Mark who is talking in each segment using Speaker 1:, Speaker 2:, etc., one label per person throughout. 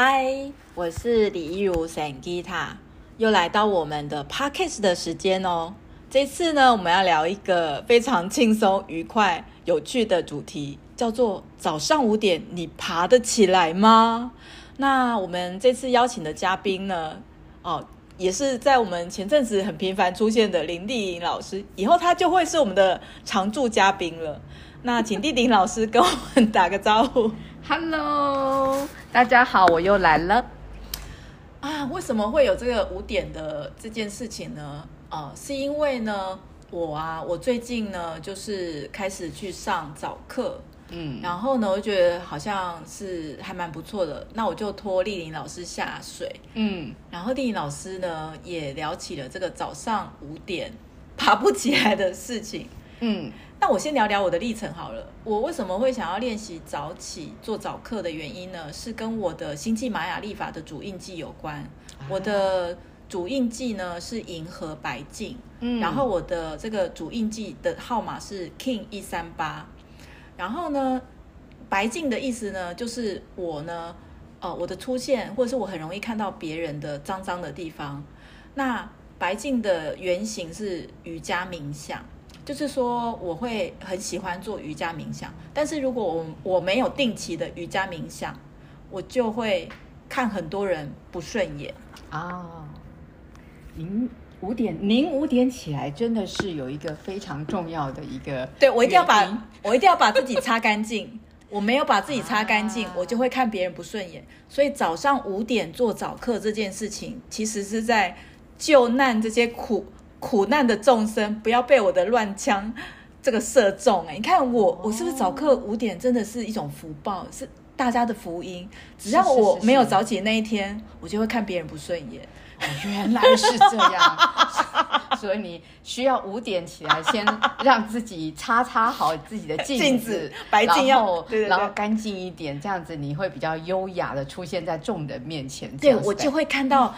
Speaker 1: 嗨，我是李一如 Sangita，又来到我们的 Podcast 的时间哦。这次呢，我们要聊一个非常轻松、愉快、有趣的主题，叫做早上五点你爬得起来吗？那我们这次邀请的嘉宾呢，哦，也是在我们前阵子很频繁出现的林丽颖老师，以后她就会是我们的常驻嘉宾了。那请弟弟老师跟我们打个招呼。
Speaker 2: Hello，大家好，我又来了。
Speaker 1: 啊，为什么会有这个五点的这件事情呢？呃，是因为呢，我啊，我最近呢，就是开始去上早课，嗯，然后呢，我觉得好像是还蛮不错的，那我就托丽玲老师下水，嗯，然后丽玲老师呢，也聊起了这个早上五点爬不起来的事情，嗯，那我先聊聊我的历程好了，我为什么会想要练习早起做早课的原因呢？是跟我的星际玛雅历法的主印记有关，我的。主印记呢是银河白镜，嗯，然后我的这个主印记的号码是 King 一三八，然后呢，白镜的意思呢就是我呢，呃，我的出现或者是我很容易看到别人的脏脏的地方，那白镜的原型是瑜伽冥想，就是说我会很喜欢做瑜伽冥想，但是如果我我没有定期的瑜伽冥想，我就会看很多人不顺眼啊。Oh.
Speaker 2: 您五点，您五点起来真的是有一个非常重要的一个，
Speaker 1: 对，我一定要把我一定要把自己擦干净，我没有把自己擦干净，啊、我就会看别人不顺眼。所以早上五点做早课这件事情，其实是在救难这些苦苦难的众生，不要被我的乱枪这个射中。哎，你看我我是不是早课五点真的是一种福报，是大家的福音。只要我没有早起那一天，我就会看别人不顺眼。
Speaker 2: 哦，原来是这样，所以你需要五点起来，先让自己擦擦好自己的镜子，镜子白镜要，然后，对对对，然后干净一点，这样子你会比较优雅的出现在众人面前。
Speaker 1: 对，我就会看到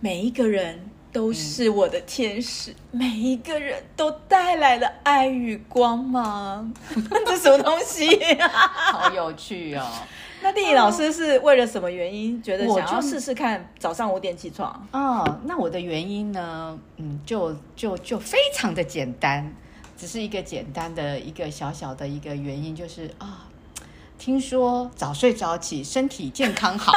Speaker 1: 每一个人都是我的天使，嗯、每一个人都带来了爱与光芒。这什么东西啊？
Speaker 2: 好有趣哦。
Speaker 1: 那丽颖老师是为了什么原因觉得想要试试看早上五点起床？
Speaker 2: 哦，那我的原因呢？嗯，就就就非常的简单，只是一个简单的一个小小的一个原因，就是啊、哦，听说早睡早起身体健康好。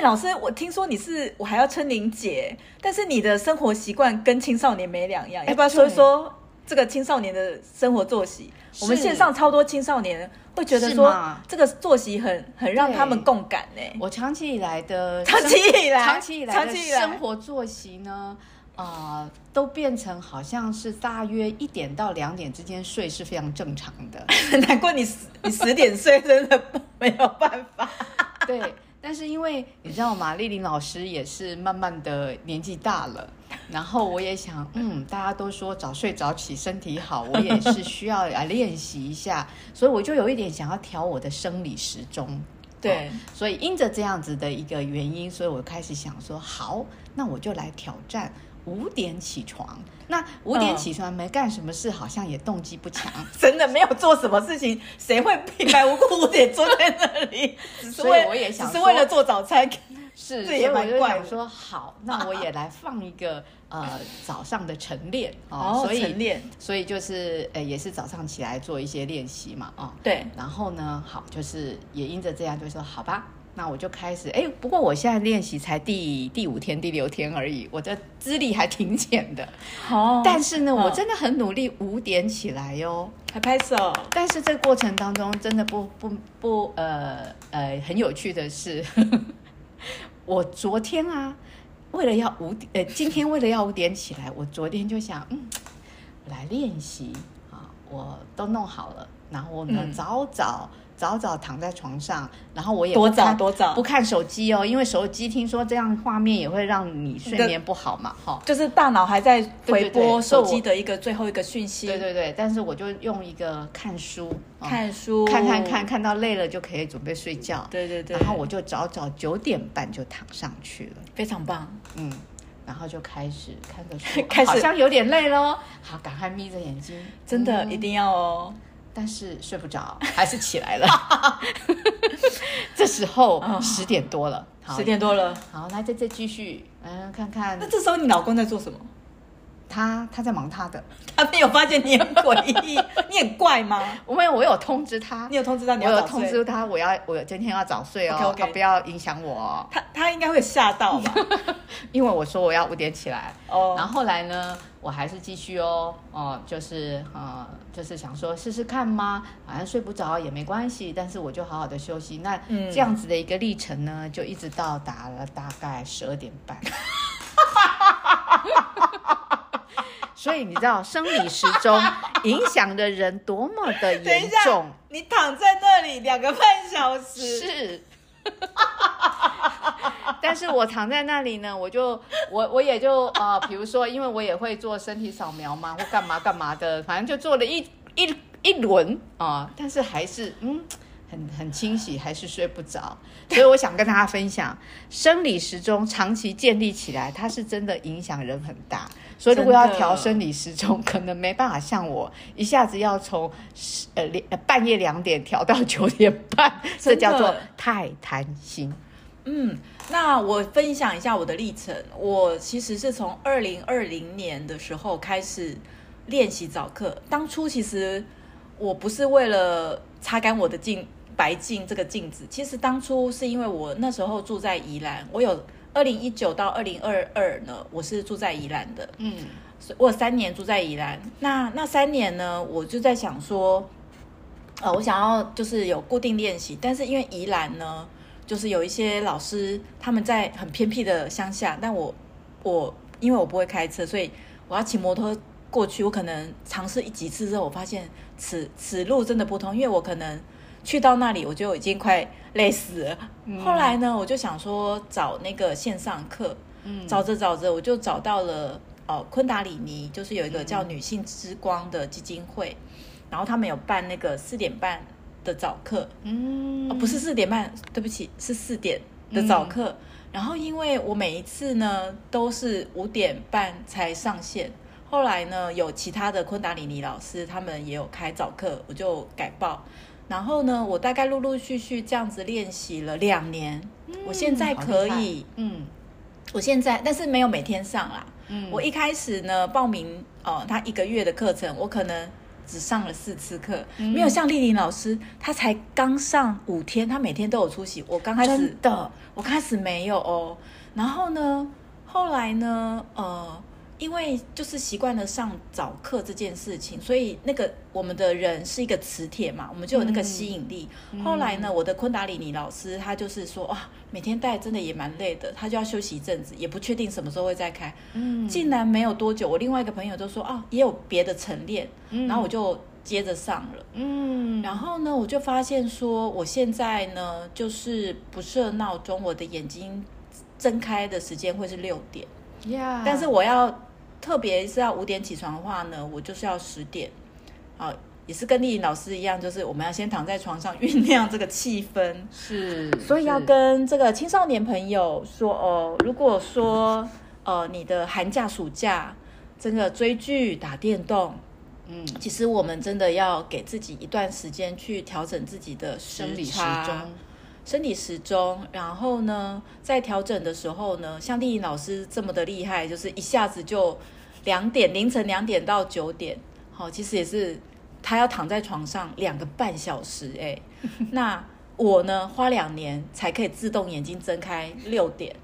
Speaker 1: 老师，我听说你是我还要称您姐，但是你的生活习惯跟青少年没两样，要不要说一说这个青少年的生活作息？我们线上超多青少年。会觉得说这个作息很很让他们共感呢。
Speaker 2: 我长期以来的
Speaker 1: 长期以来
Speaker 2: 长期以来的生活作息呢，啊、呃，都变成好像是大约一点到两点之间睡是非常正常的。
Speaker 1: 难怪你十你十点睡真的没有办法。
Speaker 2: 对。但是因为你知道吗？丽玲老师也是慢慢的年纪大了，然后我也想，嗯，大家都说早睡早起身体好，我也是需要来练习一下，所以我就有一点想要调我的生理时钟。对，所以因着这样子的一个原因，所以我开始想说，好，那我就来挑战。五点起床，那五点起床没干什么事，好像也动机不强，
Speaker 1: 真的没有做什么事情，谁会平白无故五点坐在那里？
Speaker 2: 所以我也想，
Speaker 1: 只是为了做早餐，
Speaker 2: 是，这也蛮怪。我说好，那我也来放一个呃早上的晨练
Speaker 1: 哦，所以晨练，
Speaker 2: 所以就是呃也是早上起来做一些练习嘛，啊，
Speaker 1: 对，
Speaker 2: 然后呢，好，就是也因着这样，就说好吧。那我就开始哎，不过我现在练习才第第五天、第六天而已，我的资历还挺浅的。哦，但是呢，我真的很努力，五点起来哟，
Speaker 1: 还拍手。
Speaker 2: 但是这个过程当中，真的不不不呃呃，很有趣的是，我昨天啊，为了要五点，呃，今天为了要五点起来，我昨天就想，嗯，来练习啊，我都弄好了，然后呢，嗯、早早。早早躺在床上，然后我也
Speaker 1: 多早多早？
Speaker 2: 不看手机哦，因为手机听说这样画面也会让你睡眠不好嘛，哈，
Speaker 1: 就是大脑还在回播手机的一个最后一个讯息。
Speaker 2: 对对对，但是我就用一个看书，
Speaker 1: 看书，
Speaker 2: 看看看，看到累了就可以准备睡觉。
Speaker 1: 对对对，
Speaker 2: 然后我就早早九点半就躺上去了，
Speaker 1: 非常棒，
Speaker 2: 嗯，然后就开始看着书，开始。好像有点累咯，好，赶快眯着眼睛，
Speaker 1: 真的、嗯、一定要哦。
Speaker 2: 但是睡不着，还是起来了。这时候十点多了，
Speaker 1: 十点多了，
Speaker 2: 好，来再再继续，嗯，看看。
Speaker 1: 那这时候你老公在做什么？
Speaker 2: 他他在忙他的，
Speaker 1: 他没有发现你很诡异，你很怪吗？
Speaker 2: 我没有，我有通知他，
Speaker 1: 你有通知他，你
Speaker 2: 我有通知他，我要我今天要早睡哦，okay, okay. 他不要影响我哦。
Speaker 1: 他他应该会吓到吧？
Speaker 2: 因为我说我要五点起来
Speaker 1: 哦，
Speaker 2: 然后后来呢，我还是继续哦哦，就是呃，就是想说试试看吗？反正睡不着也没关系，但是我就好好的休息。那这样子的一个历程呢，就一直到达了大概十二点半。所以你知道生理时钟 影响的人多么的严重？
Speaker 1: 你躺在那里两个半小时，
Speaker 2: 是。但是我躺在那里呢，我就我我也就呃，比如说，因为我也会做身体扫描嘛，或干嘛干嘛的，反正就做了一一一轮啊、呃，但是还是嗯。很很清晰，还是睡不着，所以我想跟大家分享，生理时钟长期建立起来，它是真的影响人很大。所以如果要调生理时钟，可能没办法像我一下子要从呃半夜两点调到九点半，这叫做太贪心。
Speaker 1: 嗯，那我分享一下我的历程。我其实是从二零二零年的时候开始练习早课，当初其实我不是为了擦干我的镜。白镜这个镜子，其实当初是因为我那时候住在宜兰，我有二零一九到二零二二呢，我是住在宜兰的，
Speaker 2: 嗯，
Speaker 1: 我有三年住在宜兰。那那三年呢，我就在想说，呃，我想要就是有固定练习，但是因为宜兰呢，就是有一些老师他们在很偏僻的乡下，但我我因为我不会开车，所以我要骑摩托过去，我可能尝试一几次之后，我发现此此路真的不通，因为我可能。去到那里我就已经快累死了。嗯、后来呢，我就想说找那个线上课，嗯、找着找着我就找到了哦，昆达里尼，就是有一个叫女性之光的基金会，嗯、然后他们有办那个四点半的早课，
Speaker 2: 嗯、
Speaker 1: 哦，不是四点半，对不起，是四点的早课。嗯、然后因为我每一次呢都是五点半才上线，后来呢有其他的昆达里尼老师他们也有开早课，我就改报。然后呢，我大概陆陆续续这样子练习了两年，嗯、我现在可以，
Speaker 2: 嗯，
Speaker 1: 我现在但是没有每天上啦，
Speaker 2: 嗯，
Speaker 1: 我一开始呢报名哦，他一个月的课程，我可能只上了四次课，嗯、没有像丽玲老师，她才刚上五天，她每天都有出席，我刚开始
Speaker 2: 的，
Speaker 1: 我开始没有哦，然后呢，后来呢，呃。因为就是习惯了上早课这件事情，所以那个我们的人是一个磁铁嘛，我们就有那个吸引力。嗯、后来呢，我的昆达里尼老师他就是说，哇，每天带真的也蛮累的，他就要休息一阵子，也不确定什么时候会再开。
Speaker 2: 嗯，
Speaker 1: 竟然没有多久，我另外一个朋友都说，啊，也有别的晨练，然后我就接着上了。
Speaker 2: 嗯，
Speaker 1: 然后呢，我就发现说，我现在呢，就是不设闹钟，我的眼睛睁开的时间会是六点。
Speaker 2: Yeah.
Speaker 1: 但是我要。特别是要五点起床的话呢，我就是要十点，啊，也是跟丽颖老师一样，就是我们要先躺在床上酝酿这个气氛，
Speaker 2: 是，
Speaker 1: 所以要跟这个青少年朋友说哦，如果说呃你的寒假暑假真的追剧打电动，
Speaker 2: 嗯，
Speaker 1: 其实我们真的要给自己一段时间去调整自己的生理时钟。生理时钟，然后呢，在调整的时候呢，像丽颖老师这么的厉害，就是一下子就两点，凌晨两点到九点，好，其实也是她要躺在床上两个半小时，哎，那我呢，花两年才可以自动眼睛睁开六点，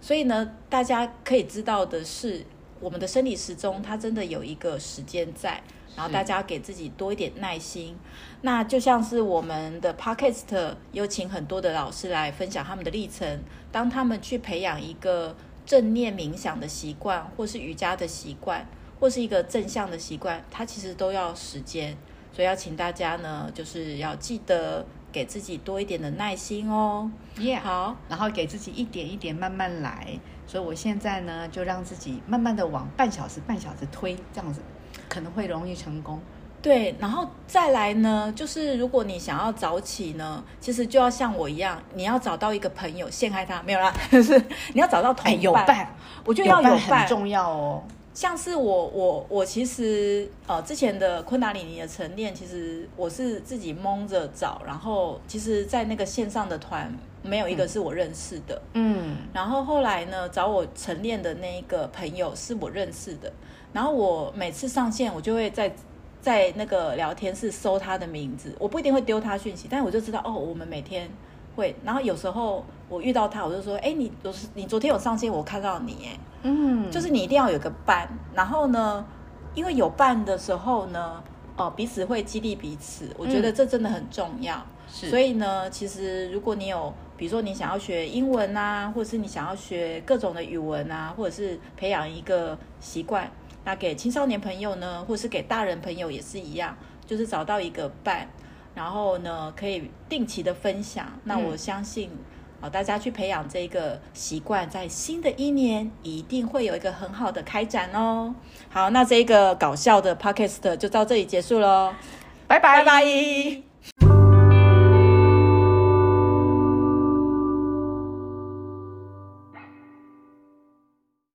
Speaker 1: 所以呢，大家可以知道的是，我们的生理时钟它真的有一个时间在。然后大家给自己多一点耐心，那就像是我们的 Podcast 有请很多的老师来分享他们的历程。当他们去培养一个正念冥想的习惯，或是瑜伽的习惯，或是一个正向的习惯，它其实都要时间。所以要请大家呢，就是要记得给自己多一点的耐心哦。
Speaker 2: 耶，好，然后给自己一点一点慢慢来。所以我现在呢，就让自己慢慢的往半小时、半小时推，这样子。可能会容易成功，
Speaker 1: 对，然后再来呢，就是如果你想要早起呢，其实就要像我一样，你要找到一个朋友陷害他，没有啦，就 是你要找到同伴，
Speaker 2: 哎、有伴，
Speaker 1: 我觉得要有伴，
Speaker 2: 有伴很重要哦。
Speaker 1: 像是我我我其实呃之前的昆达里尼的晨练，其实我是自己蒙着找，然后其实，在那个线上的团没有一个是我认识的，嗯，然后后来呢找我晨练的那一个朋友是我认识的，然后我每次上线，我就会在在那个聊天室搜他的名字，我不一定会丢他讯息，但我就知道哦，我们每天会，然后有时候我遇到他，我就说，哎，你昨你昨天有上线，我看到你，哎。嗯，就是你一定要有个伴，然后呢，因为有伴的时候呢，哦、呃，彼此会激励彼此，我觉得这真的很重要。所以呢，其实如果你有，比如说你想要学英文啊，或者是你想要学各种的语文啊，或者是培养一个习惯，那给青少年朋友呢，或者是给大人朋友也是一样，就是找到一个伴，然后呢，可以定期的分享。那我相信。嗯好，大家去培养这个习惯，在新的一年一定会有一个很好的开展哦。好，那这个搞笑的 podcast 就到这里结束喽，拜拜拜拜。